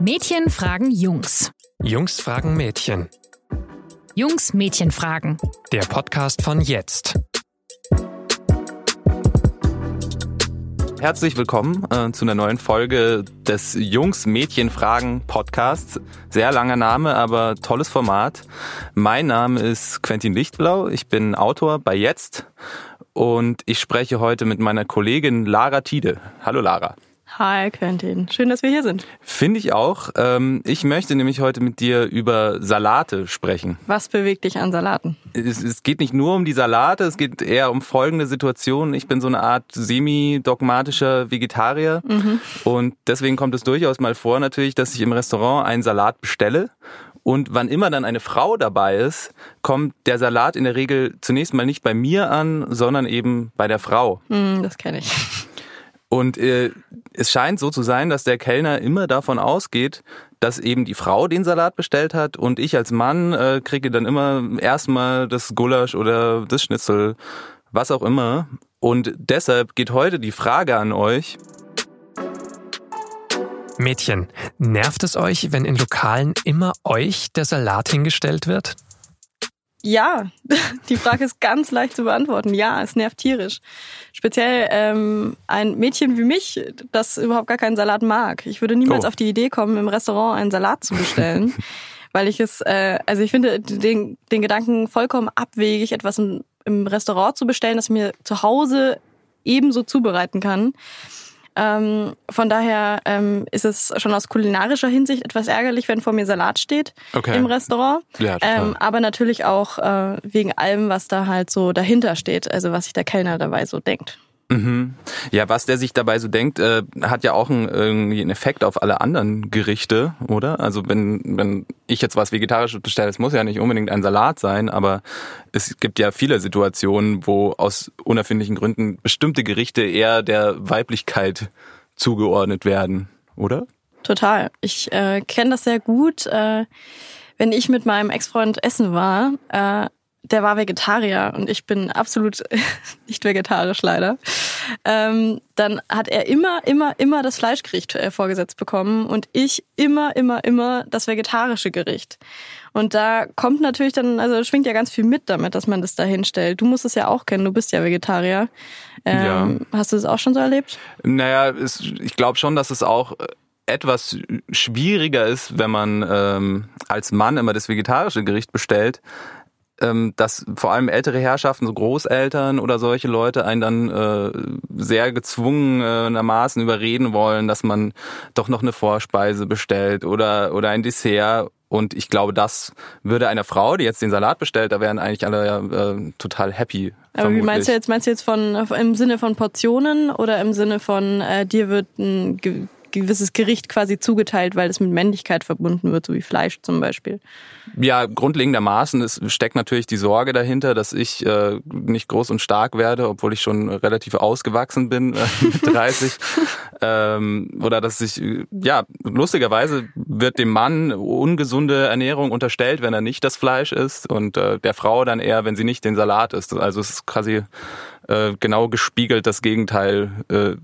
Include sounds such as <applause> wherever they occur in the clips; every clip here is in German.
Mädchen fragen Jungs. Jungs fragen Mädchen. Jungs Mädchen fragen. Der Podcast von jetzt. Herzlich willkommen äh, zu einer neuen Folge des Jungs Mädchen Fragen Podcasts. Sehr langer Name, aber tolles Format. Mein Name ist Quentin Lichtblau. Ich bin Autor bei Jetzt und ich spreche heute mit meiner Kollegin Lara Tiede. Hallo Lara. Hi Quentin, schön, dass wir hier sind. Finde ich auch. Ähm, ich möchte nämlich heute mit dir über Salate sprechen. Was bewegt dich an Salaten? Es, geht nicht nur um die Salate, es geht eher um folgende Situation. Ich bin so eine Art semi-dogmatischer Vegetarier mhm. und deswegen kommt es durchaus mal vor natürlich, dass ich im Restaurant einen Salat bestelle und wann immer dann eine Frau dabei ist, kommt der Salat in der Regel zunächst mal nicht bei mir an, sondern eben bei der Frau. Mm, das kenne ich. Und äh, es scheint so zu sein, dass der Kellner immer davon ausgeht, dass eben die Frau den Salat bestellt hat und ich als Mann äh, kriege dann immer erstmal das Gulasch oder das Schnitzel, was auch immer. Und deshalb geht heute die Frage an euch. Mädchen, nervt es euch, wenn in Lokalen immer euch der Salat hingestellt wird? Ja, <laughs> die Frage ist ganz leicht zu beantworten. Ja, es nervt tierisch. Speziell ähm, ein Mädchen wie mich, das überhaupt gar keinen Salat mag. Ich würde niemals oh. auf die Idee kommen, im Restaurant einen Salat zu bestellen, <laughs> weil ich es, äh, also ich finde den, den Gedanken vollkommen abwegig, etwas im, im Restaurant zu bestellen, das ich mir zu Hause ebenso zubereiten kann. Ähm, von daher ähm, ist es schon aus kulinarischer Hinsicht etwas ärgerlich, wenn vor mir Salat steht okay. im Restaurant. Ja, ähm, aber natürlich auch äh, wegen allem, was da halt so dahinter steht, also was sich der Kellner dabei so denkt. Mhm. Ja, was der sich dabei so denkt, äh, hat ja auch einen, irgendwie einen Effekt auf alle anderen Gerichte, oder? Also wenn, wenn ich jetzt was Vegetarisches bestelle, es muss ja nicht unbedingt ein Salat sein, aber es gibt ja viele Situationen, wo aus unerfindlichen Gründen bestimmte Gerichte eher der Weiblichkeit zugeordnet werden, oder? Total. Ich äh, kenne das sehr gut. Äh, wenn ich mit meinem Ex-Freund essen war, äh, der war Vegetarier und ich bin absolut <laughs> nicht vegetarisch leider. Ähm, dann hat er immer, immer, immer das Fleischgericht äh, vorgesetzt bekommen und ich immer, immer, immer das vegetarische Gericht. Und da kommt natürlich dann, also schwingt ja ganz viel mit damit, dass man das da hinstellt. Du musst es ja auch kennen, du bist ja Vegetarier. Ähm, ja. Hast du das auch schon so erlebt? Naja, es, ich glaube schon, dass es auch etwas schwieriger ist, wenn man ähm, als Mann immer das vegetarische Gericht bestellt, ähm, dass vor allem ältere Herrschaften, so Großeltern oder solche Leute einen dann äh, sehr gezwungenermaßen überreden wollen, dass man doch noch eine Vorspeise bestellt oder, oder ein Dessert. Und ich glaube, das würde einer Frau, die jetzt den Salat bestellt, da wären eigentlich alle äh, total happy. Aber vermutlich. wie meinst du jetzt? Meinst du jetzt von im Sinne von Portionen oder im Sinne von äh, dir wird ein gewisses Gericht quasi zugeteilt, weil es mit Männlichkeit verbunden wird, so wie Fleisch zum Beispiel. Ja, grundlegendermaßen es steckt natürlich die Sorge dahinter, dass ich äh, nicht groß und stark werde, obwohl ich schon relativ ausgewachsen bin äh, <laughs> mit 30. ähm, oder dass ich, ja, lustigerweise wird dem Mann ungesunde Ernährung unterstellt, wenn er nicht das Fleisch isst und äh, der Frau dann eher, wenn sie nicht den Salat isst. Also es ist quasi äh, genau gespiegelt das Gegenteil äh,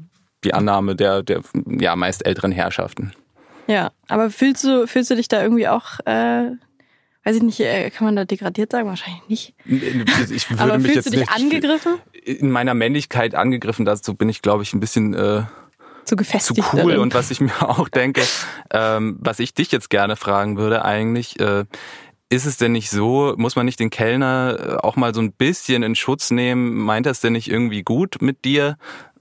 die Annahme der, der ja, meist älteren Herrschaften. Ja, aber fühlst du, fühlst du dich da irgendwie auch, äh, weiß ich nicht, äh, kann man da degradiert sagen? Wahrscheinlich nicht. Ich <laughs> würde aber mich fühlst jetzt du dich angegriffen? In meiner Männlichkeit angegriffen, dazu bin ich, glaube ich, ein bisschen äh, zu gefestigt. Zu cool. Darin. Und was ich mir <laughs> auch denke, ähm, was ich dich jetzt gerne fragen würde, eigentlich, äh, ist es denn nicht so, muss man nicht den Kellner äh, auch mal so ein bisschen in Schutz nehmen? Meint er es denn nicht irgendwie gut mit dir?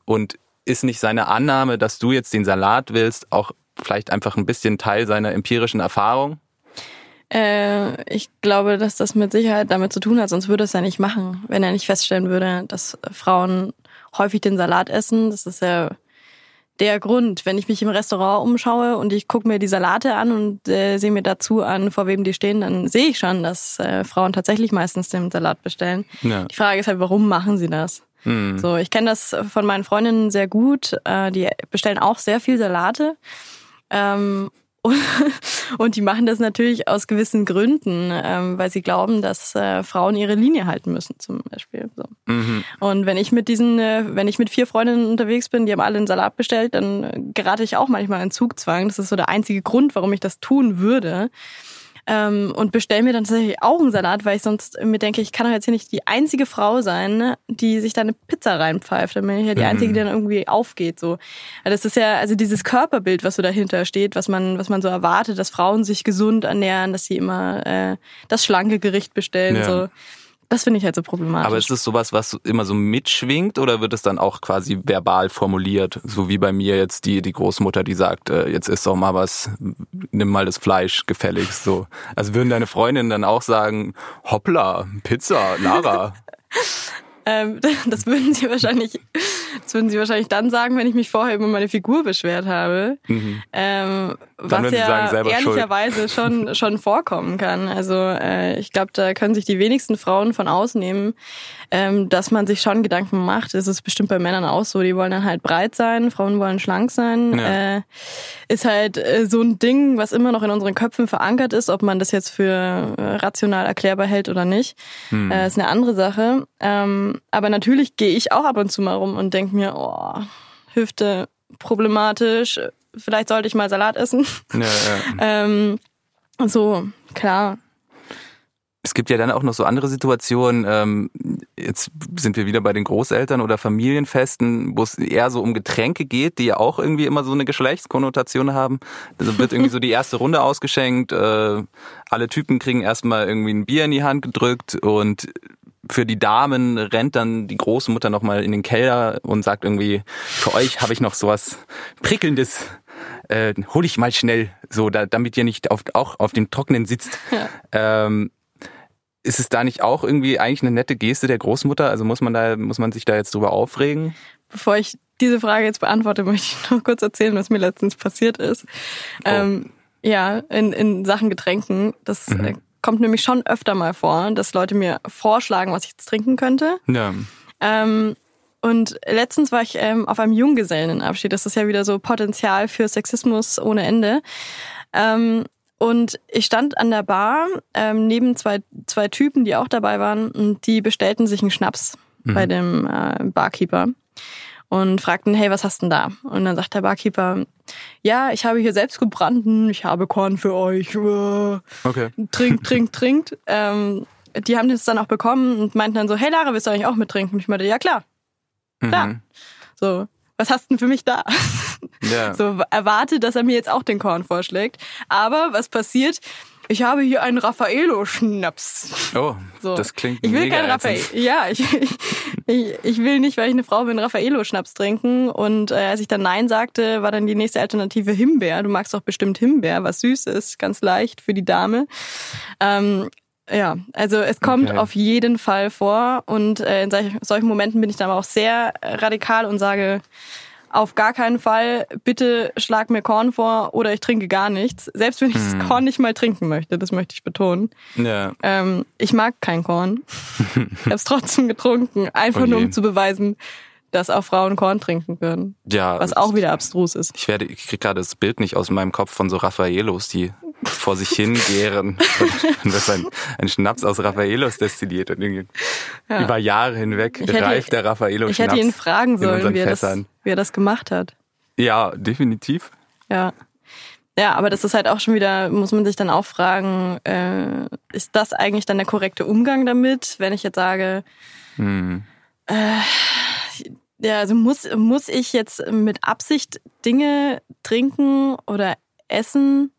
Und ist nicht seine Annahme, dass du jetzt den Salat willst, auch vielleicht einfach ein bisschen Teil seiner empirischen Erfahrung? Äh, ich glaube, dass das mit Sicherheit damit zu tun hat, sonst würde es ja nicht machen, wenn er nicht feststellen würde, dass Frauen häufig den Salat essen. Das ist ja der Grund, wenn ich mich im Restaurant umschaue und ich gucke mir die Salate an und äh, sehe mir dazu an, vor wem die stehen, dann sehe ich schon, dass äh, Frauen tatsächlich meistens den Salat bestellen. Ja. Die Frage ist halt, warum machen sie das? Mhm. So, ich kenne das von meinen Freundinnen sehr gut. Äh, die bestellen auch sehr viel Salate. Ähm, <laughs> Und, und die machen das natürlich aus gewissen Gründen, ähm, weil sie glauben, dass äh, Frauen ihre Linie halten müssen, zum Beispiel. So. Mhm. Und wenn ich mit diesen, äh, wenn ich mit vier Freundinnen unterwegs bin, die haben alle einen Salat bestellt, dann gerate ich auch manchmal in Zugzwang. Das ist so der einzige Grund, warum ich das tun würde ähm, und bestelle mir dann tatsächlich auch einen Salat, weil ich sonst mir denke, ich kann doch jetzt hier nicht die einzige Frau sein, ne, die sich da eine Pizza reinpfeift. Dann bin ich ja die Mhm. einzige, die dann irgendwie aufgeht. So, das ist ja also dieses Körperbild, was so dahinter steht, was man was man so erwartet, dass Frauen sich gesund ernähren, dass sie immer äh, das schlanke Gericht bestellen. Ja. So, das finde ich halt so problematisch. Aber ist es sowas, was immer so mitschwingt oder wird es dann auch quasi verbal formuliert? So wie bei mir jetzt die, die Großmutter, die sagt, äh, jetzt isst doch mal was, nimm mal das Fleisch gefälligst. So. Also würden deine Freundinnen dann auch sagen, hoppla, Pizza, Lara. <laughs> Ähm, <laughs> das würden sie wahrscheinlich, das würden sie wahrscheinlich dann sagen, wenn ich mich vorher über meine Figur beschwert habe. Ähm, was würden sie ja sagen, ehrlicherweise schon <laughs> schon vorkommen kann. Also äh, ich glaube, da können sich die wenigsten Frauen von ausnehmen, ähm, dass man sich schon Gedanken macht. Es ist bestimmt bei Männern auch so. Die wollen dann halt breit sein, Frauen wollen schlank sein. Ja. Äh, ist halt äh, so ein Ding, was immer noch in unseren Köpfen verankert ist, ob man das jetzt für äh, rational erklärbar hält oder nicht. Äh, ist eine andere Sache. Ähm, aber natürlich gehe ich auch ab und zu mal rum und denke mir, oh, Hüfte problematisch. Vielleicht sollte ich mal Salat essen. Ja, ja. <laughs> ähm, so, klar. Es gibt ja dann auch noch so andere Situationen, ähm, jetzt sind wir wieder bei den Großeltern oder Familienfesten, wo es eher so um Getränke geht, die ja auch irgendwie immer so eine Geschlechtskonnotation haben. Da wird irgendwie so die erste Runde ausgeschenkt, äh, alle Typen kriegen erstmal irgendwie ein Bier in die Hand gedrückt und für die Damen rennt dann die Großmutter nochmal in den Keller und sagt irgendwie, für euch habe ich noch sowas Prickelndes, äh, hol ich mal schnell, so da, damit ihr nicht auf, auch auf dem Trockenen sitzt. Ähm, ist es da nicht auch irgendwie eigentlich eine nette Geste der Großmutter? Also muss man da, muss man sich da jetzt drüber aufregen? Bevor ich diese Frage jetzt beantworte, <laughs> möchte ich noch kurz erzählen, was mir letztens passiert ist. Ähm, ja, in, in Sachen Getränken. Das äh, kommt nämlich schon öfter mal vor, dass Leute mir vorschlagen, was ich jetzt trinken könnte. Ja. Ähm, und letztens war ich ähm, auf einem Junggesellenabschied. Das ist ja wieder so Potenzial für Sexismus ohne Ende. Ähm, und ich stand an der Bar ähm, neben zwei, zwei Typen, die auch dabei waren, und die bestellten sich einen Schnaps bei dem äh, Barkeeper und fragten, hey, was hast denn da? Und dann sagt der Barkeeper, ja, ich habe hier selbst gebrannten, ich habe Korn für euch. Äh, Okay. trinkt, <laughs> trinkt, trinkt. Ähm, die haben das dann auch bekommen und meinten dann so, hey Lara, willst du eigentlich auch mittrinken? Und ich meinte, ja klar, klar. Mhm. So, was hast du denn für mich da? Ja. <laughs> So, erwarte, dass er mir jetzt auch den Korn vorschlägt. Aber was passiert? Ich habe hier einen Raffaello-Schnaps. Oh, So. das klingt Ich will mega keinen Raffaello. Ja, <laughs> ich, ich, ich will nicht, weil ich eine Frau bin, Raffaello-Schnaps trinken. Und äh, als ich dann Nein sagte, war dann die nächste Alternative Himbeer. Du magst doch bestimmt Himbeer, was süß ist, ganz leicht für die Dame. Ähm, ja, also es kommt Okay. auf jeden Fall vor. Und äh, in solch, solchen Momenten bin ich dann aber auch sehr radikal und sage, auf gar keinen Fall, bitte schlag mir Korn vor oder ich trinke gar nichts. Selbst wenn ich Hm. das Korn nicht mal trinken möchte, das möchte ich betonen. Ja. Ähm, ich mag kein Korn. <laughs> ich habe es trotzdem getrunken, einfach Oh nur um zu beweisen, dass auch Frauen Korn trinken können. ja. Was auch wieder abstrus ist. Ich werde, ich krieg gerade das Bild nicht aus meinem Kopf von so Raffaelos, die vor sich hingären und das ein, ein Schnaps aus Raffaelos destilliert und irgendwie über Jahre hinweg Ich hätte- reift der Raffaello Ich Schnaps hätte ihn fragen sollen, wie er, das, wie er das gemacht hat. Ja, definitiv. Ja. Ja, aber das ist halt auch schon wieder, muss man sich dann auch fragen, äh, ist das eigentlich dann der korrekte Umgang damit, wenn ich jetzt sage, Hm. ja, also muss, muss ich jetzt mit Absicht Dinge trinken oder essen,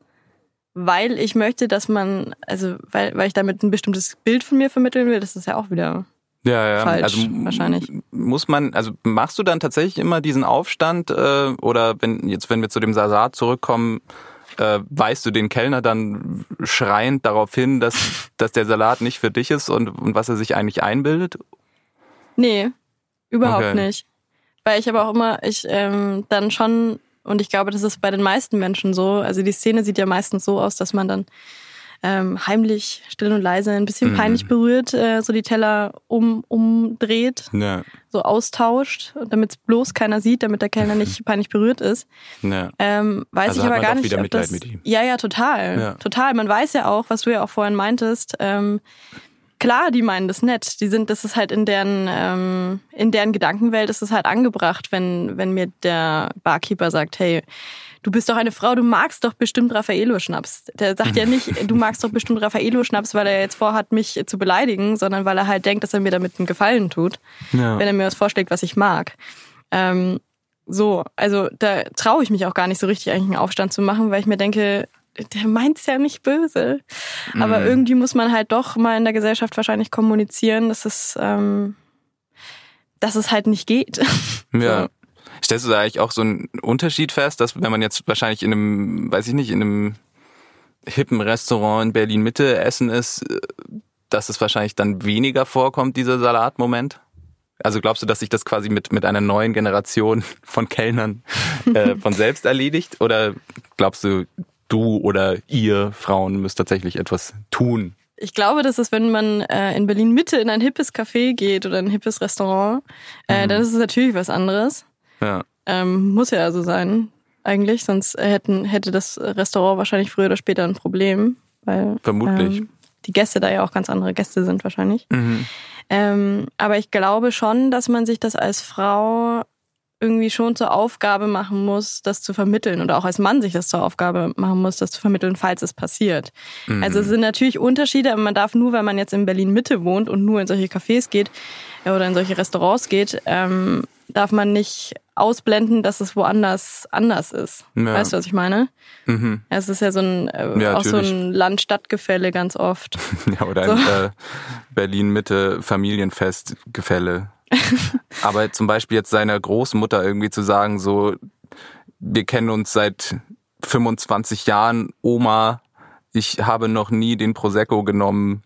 weil ich möchte, dass man, also weil, weil ich damit ein bestimmtes Bild von mir vermitteln will, das ist ja auch wieder. Ja, ja. Falsch, also wahrscheinlich. Muss man, also machst du dann tatsächlich immer diesen Aufstand äh, oder wenn jetzt, wenn wir zu dem Salat zurückkommen, äh, weist du den Kellner dann schreiend darauf hin, dass, <laughs> dass der Salat nicht für dich ist und, und was er sich eigentlich einbildet? Nee, überhaupt Okay. nicht. Weil ich aber auch immer, ich ähm, dann schon, und ich glaube, das ist bei den meisten Menschen so, also die Szene sieht ja meistens so aus, dass man dann ähm, heimlich, still und leise, ein bisschen Mhm. peinlich berührt, äh, so die Teller um, umdreht, Ja, so austauscht, damit es bloß keiner sieht, damit der Kellner nicht <laughs> peinlich berührt ist. ja. Ähm, weiß Also ich aber gar nicht, wieder ob das. mit ihm. Ja, ja, total, Ja. total. Man weiß ja auch, was du ja auch vorhin meintest. Ähm, klar, die meinen das nett. Die sind, das ist halt in deren ähm, in deren Gedankenwelt ist es halt angebracht, wenn wenn mir der Barkeeper sagt, hey. Du bist doch eine Frau, du magst doch bestimmt Raffaello-Schnaps. Der sagt ja nicht, du magst doch bestimmt Raffaello-Schnaps, weil er jetzt vorhat, mich zu beleidigen, sondern weil er halt denkt, dass er mir damit einen Gefallen tut ja. wenn er mir was vorschlägt, was ich mag. Ähm, so, also da traue ich mich auch gar nicht so richtig, eigentlich einen Aufstand zu machen, weil ich mir denke, der meint's ja nicht böse. Aber Mhm. irgendwie muss man halt doch mal in der Gesellschaft wahrscheinlich kommunizieren, dass es, ähm, dass es halt nicht geht. <laughs> Ja. So. Stellst du da eigentlich auch so einen Unterschied fest, dass wenn man jetzt wahrscheinlich in einem, weiß ich nicht, in einem hippen Restaurant in Berlin Mitte essen ist, äh, dass es wahrscheinlich dann weniger vorkommt, dieser Salatmoment? Also glaubst du, dass sich das quasi mit, mit einer neuen Generation <laughs> von Kellnern äh, von selbst erledigt? Oder glaubst du, du oder ihr Frauen müsst tatsächlich etwas tun? Ich glaube, dass es, wenn man äh, in Berlin Mitte in ein hippes Café geht oder ein hippes Restaurant, äh, Mhm. dann ist es natürlich was anderes. Ja. Ähm, muss ja so sein, eigentlich, sonst hätten, hätte das Restaurant wahrscheinlich früher oder später ein Problem, weil Vermutlich. ähm, die Gäste da ja auch ganz andere Gäste sind wahrscheinlich. Mhm. Ähm, aber ich glaube schon, dass man sich das als Frau irgendwie schon zur Aufgabe machen muss, das zu vermitteln oder auch als Mann sich das zur Aufgabe machen muss, das zu vermitteln, falls es passiert. Mhm. Also es sind natürlich Unterschiede, aber man darf nur, wenn man jetzt in Berlin Mitte wohnt und nur in solche Cafés geht äh, oder in solche Restaurants geht, ähm, darf man nicht ausblenden, dass es woanders anders ist. Ja. Weißt du, was ich meine? Mhm. Es ist ja so ein äh, Ja, auch so ein Land-Stadt-Gefälle ganz oft. <laughs> Ja, oder ein äh, Berlin-Mitte Familienfestgefälle. <laughs> Aber zum Beispiel jetzt seiner Großmutter irgendwie zu sagen, so, wir kennen uns seit 25 Jahren, Oma, ich habe noch nie den Prosecco genommen.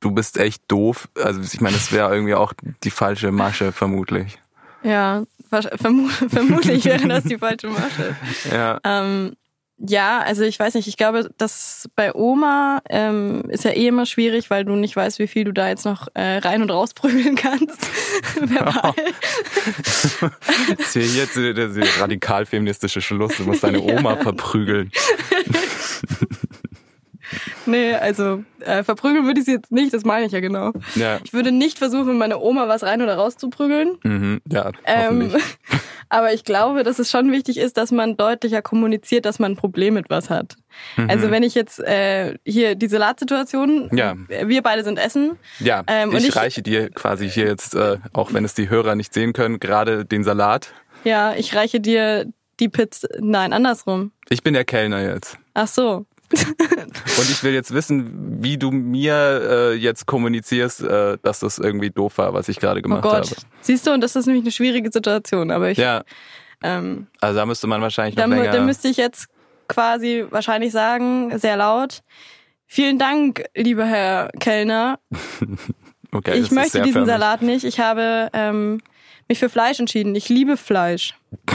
Du bist echt doof. Also ich meine, das wäre irgendwie auch die falsche Masche, vermutlich. Ja, vermu <laughs> vermutlich wäre das die falsche Masche. Ja. Ähm, ja, also ich weiß nicht, ich glaube, dass bei Oma ähm, ist ja eh immer schwierig, weil du nicht weißt, wie viel du da jetzt noch äh, rein und rausprügeln kannst. <laughs> Verbal. <laughs> Das ist hier jetzt der, der radikal feministische Schluss. Du musst deine <laughs> Oma verprügeln. nee, also äh, verprügeln würde ich sie jetzt nicht, das meine ich ja genau. Ja. Ich würde nicht versuchen, meine Oma was rein oder raus zu prügeln. Mhm. Ja, Ähm. Aber ich glaube, dass es schon wichtig ist, dass man deutlicher kommuniziert, dass man ein Problem mit was hat. Also wenn ich jetzt äh, hier die Salatsituation, Mhm. Ja. wir beide sind essen. Ja, Ähm, und ich, ich- reiche dir quasi hier jetzt, äh, auch wenn es die Hörer nicht sehen können, gerade den Salat. Ja, ich reiche dir die Pizza. Nein, andersrum. Ich bin der Kellner jetzt. Ach so. <laughs> Und ich will jetzt wissen, wie du mir äh, jetzt kommunizierst, äh, dass das irgendwie doof war, was ich gerade Oh gemacht Gott. habe. Siehst du, und das ist nämlich eine schwierige Situation. Aber ich, Ja, ähm, also da müsste man wahrscheinlich noch da, mu- länger... da müsste ich jetzt quasi wahrscheinlich sagen, sehr laut. Vielen Dank, lieber Herr Kellner. <laughs> okay, das ich möchte diesen förmlich. Salat nicht. Ich habe ähm, mich für Fleisch entschieden. Ich liebe Fleisch. <laughs>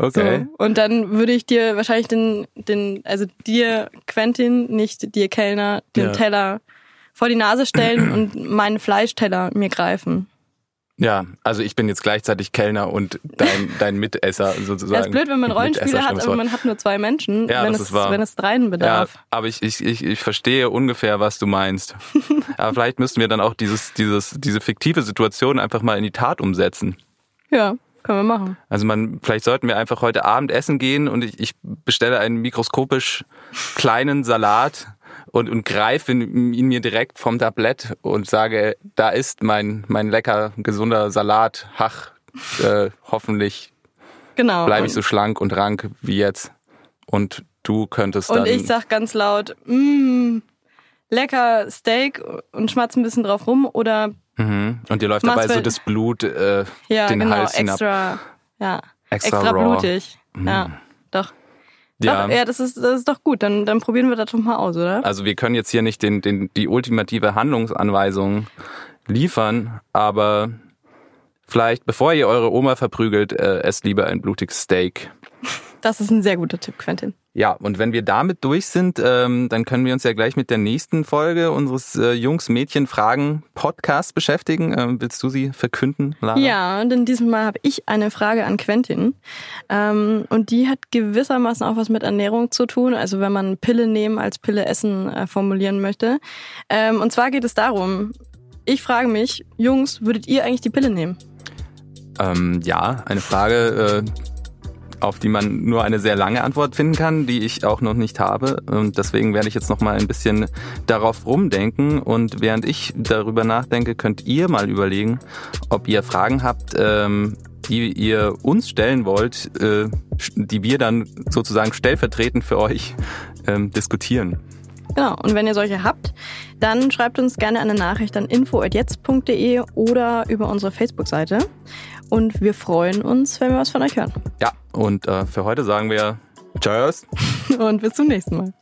Okay. So. Und dann würde ich dir wahrscheinlich den, den, also dir, Quentin, nicht dir, Kellner, den Ja. Teller vor die Nase stellen <clears throat> und meinen Fleischteller mir greifen. Ja, also ich bin jetzt gleichzeitig Kellner und dein, <laughs> dein Mitesser sozusagen. Ja, ist blöd, wenn man Rollenspiele hat, aber Wort. man hat nur zwei Menschen, Ja, wenn, das es, wahr. wenn es dreien Ja, bedarf. aber ich, ich, ich, ich verstehe ungefähr, was du meinst. <laughs> aber vielleicht müssten wir dann auch dieses, dieses, diese fiktive Situation einfach mal in die Tat umsetzen. Ja, können wir machen. Also man, vielleicht sollten wir einfach heute Abend essen gehen und ich, ich bestelle einen mikroskopisch kleinen Salat und, und greife ihn, ihn mir direkt vom Tablett und sage, da ist mein, mein lecker, gesunder Salat. Hach, äh, hoffentlich Genau. bleibe ich so schlank und rank wie jetzt. Und du könntest dann... und ich sag ganz laut, mmm, lecker Steak und schmatz ein bisschen drauf rum oder Mhm. Und dir läuft Mach's dabei so das Blut äh, ja, den genau, Hals hinab. extra, ja, Extra extra, raw. Mhm. blutig. Ja, doch. Ja. Doch, ja, das ist, das ist doch gut. Dann, dann probieren wir das doch mal aus, oder? Also wir können jetzt hier nicht den, den, die ultimative Handlungsanweisung liefern, aber vielleicht, bevor ihr eure Oma verprügelt, äh, esst lieber ein blutiges Steak. Das ist ein sehr guter Tipp, Quentin. Ja, und wenn wir damit durch sind, ähm, dann können wir uns ja gleich mit der nächsten Folge unseres äh, Jungs-Mädchen-Fragen-Podcasts beschäftigen. Ähm, willst du sie verkünden, Lara? Ja, und in diesem Mal habe ich eine Frage an Quentin. Ähm, und die hat gewissermaßen auch was mit Ernährung zu tun. Also wenn man Pille nehmen als Pille essen äh, formulieren möchte. Ähm, und zwar geht es darum, ich frage mich, Jungs, würdet ihr eigentlich die Pille nehmen? Ähm, ja, eine Frage, äh, auf die man nur eine sehr lange Antwort finden kann, die ich auch noch nicht habe. Und deswegen werde ich jetzt noch mal ein bisschen darauf rumdenken. Und während ich darüber nachdenke, könnt ihr mal überlegen, ob ihr Fragen habt, ähm, die ihr uns stellen wollt, äh, die wir dann sozusagen stellvertretend für euch ähm, diskutieren. Genau, und wenn ihr solche habt, dann schreibt uns gerne eine Nachricht an info.jetzt.de oder über unsere Facebook-Seite. Und wir freuen uns, wenn wir was von euch hören. Ja, und äh, für heute sagen wir Tschüss. <laughs> Und bis zum nächsten Mal.